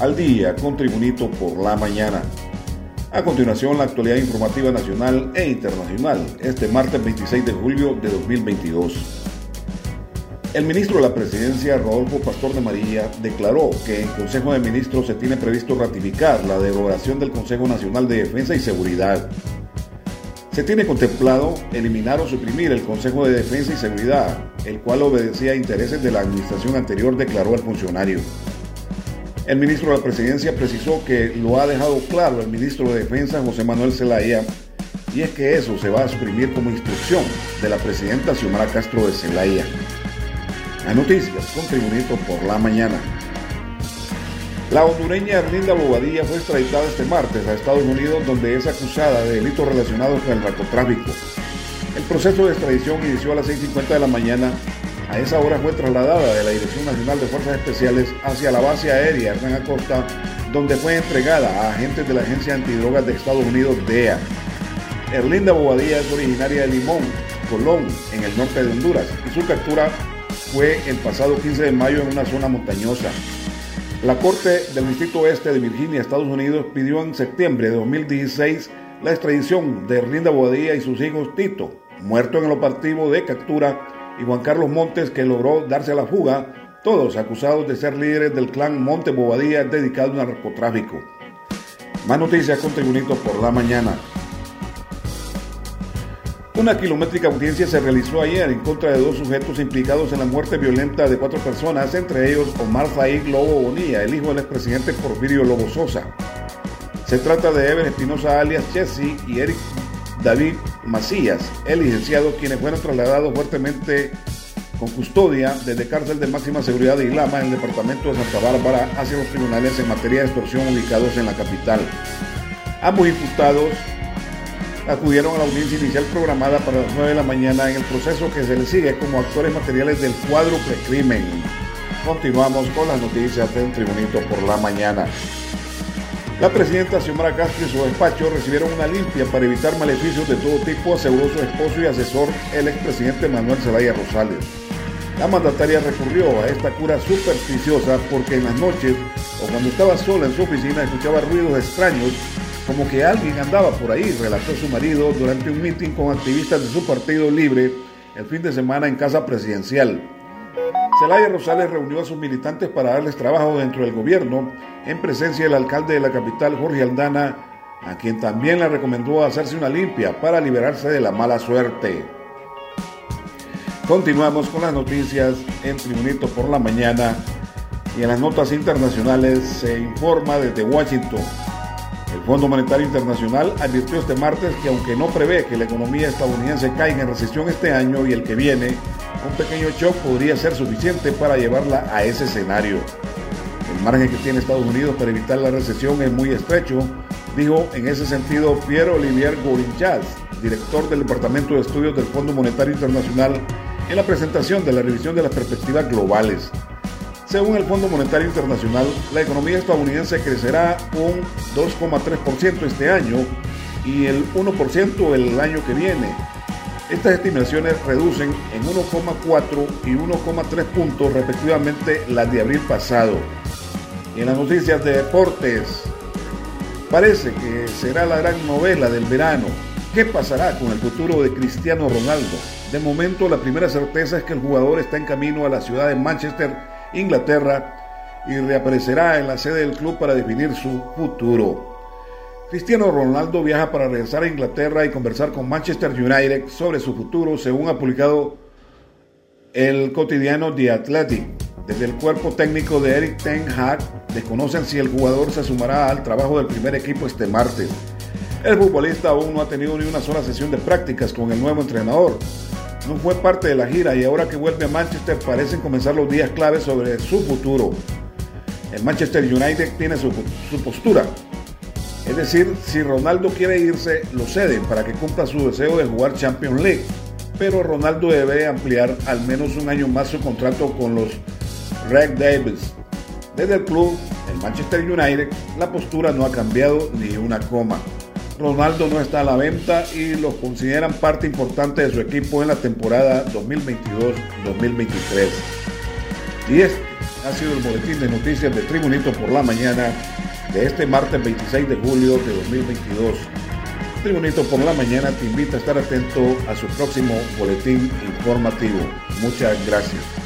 al día con Tribunito por la mañana. A continuación, la actualidad informativa nacional e internacional, este martes 26 de julio de 2022. El ministro de la Presidencia, Rodolfo Pastor de María, declaró que en Consejo de Ministros se tiene previsto ratificar la derogación del Consejo Nacional de Defensa y Seguridad. Se tiene contemplado eliminar o suprimir el Consejo de Defensa y Seguridad, el cual obedecía intereses de la administración anterior, declaró el funcionario. El ministro de la Presidencia precisó que lo ha dejado claro el ministro de Defensa, José Manuel Zelaya, y es que eso se va a suprimir como instrucción de la presidenta Xiomara Castro de Zelaya. Las noticias con Tribunito por la mañana. La hondureña Erlinda Bobadilla fue extraditada este martes a Estados Unidos donde es acusada de delitos relacionados con el narcotráfico. El proceso de extradición inició a las 6.50 de la mañana a esa hora fue trasladada de la Dirección Nacional de Fuerzas Especiales hacia la base aérea Hernán Acosta, donde fue entregada a agentes de la Agencia Antidrogas de Estados Unidos, DEA. Erlinda Bobadilla es originaria de Limón, Colón, en el norte de Honduras, y su captura fue el pasado 15 de mayo en una zona montañosa. La Corte del Distrito Oeste de Virginia, Estados Unidos, pidió en septiembre de 2016 la extradición de Erlinda Bobadilla y sus hijos Tito, muerto en el operativo de captura y Juan Carlos Montes, que logró darse a la fuga, todos acusados de ser líderes del clan Monte Bobadilla dedicado al narcotráfico. Más noticias con Tribunito por la mañana. Una kilométrica audiencia se realizó ayer en contra de dos sujetos implicados en la muerte violenta de cuatro personas, entre ellos Omar Zaid Lobo Bonilla, el hijo del expresidente Porfirio Lobo Sosa. Se trata de Ever Espinosa alias Chessy y Eric David Macías, el licenciado, quienes fueron trasladados fuertemente con custodia desde cárcel de máxima seguridad de Islama en el departamento de Santa Bárbara hacia los tribunales en materia de extorsión ubicados en la capital. Ambos imputados acudieron a la audiencia inicial programada para las 9 de la mañana en el proceso que se les sigue como actores materiales del cuadro precrimen. Continuamos con las noticias del Tribunito por la mañana. La presidenta Xiomara Castro y su despacho recibieron una limpia para evitar maleficios de todo tipo, aseguró su esposo y asesor, el expresidente Manuel Zelaya Rosales. La mandataria recurrió a esta cura supersticiosa porque en las noches o cuando estaba sola en su oficina escuchaba ruidos extraños como que alguien andaba por ahí, relató su marido durante un mitin con activistas de su partido libre el fin de semana en casa presidencial. Celaya Rosales reunió a sus militantes para darles trabajo dentro del gobierno en presencia del alcalde de la capital, Jorge Aldana, a quien también le recomendó hacerse una limpia para liberarse de la mala suerte. Continuamos con las noticias en Tribunito por la mañana y en las notas internacionales se informa desde Washington. El Fondo Monetario Internacional advirtió este martes que aunque no prevé que la economía estadounidense caiga en recesión este año y el que viene, un pequeño shock podría ser suficiente para llevarla a ese escenario. El margen que tiene Estados Unidos para evitar la recesión es muy estrecho, dijo en ese sentido Pierre Olivier Gourinchas, director del Departamento de Estudios del Fondo Monetario Internacional, en la presentación de la revisión de las perspectivas globales. Según el Fondo Monetario Internacional, la economía estadounidense crecerá un 2,3% este año y el 1% el año que viene, estas estimaciones reducen en 1,4 y 1,3 puntos respectivamente las de abril pasado. Y en las noticias de deportes, parece que será la gran novela del verano. ¿Qué pasará con el futuro de Cristiano Ronaldo? De momento la primera certeza es que el jugador está en camino a la ciudad de Manchester, Inglaterra, y reaparecerá en la sede del club para definir su futuro. Cristiano Ronaldo viaja para regresar a Inglaterra y conversar con Manchester United sobre su futuro, según ha publicado el cotidiano The Athletic. Desde el cuerpo técnico de Eric Ten Hag desconocen si el jugador se sumará al trabajo del primer equipo este martes. El futbolista aún no ha tenido ni una sola sesión de prácticas con el nuevo entrenador. No fue parte de la gira y ahora que vuelve a Manchester parecen comenzar los días claves sobre su futuro. El Manchester United tiene su, su postura, es decir, si Ronaldo quiere irse, lo ceden para que cumpla su deseo de jugar Champions League. Pero Ronaldo debe ampliar al menos un año más su contrato con los Red Devils. Desde el club, el Manchester United, la postura no ha cambiado ni una coma. Ronaldo no está a la venta y los consideran parte importante de su equipo en la temporada 2022-2023. Y este ha sido el boletín de noticias de Tribunito por la mañana de este martes 26 de julio de 2022. Tribunito por la mañana te invita a estar atento a su próximo boletín informativo. Muchas gracias.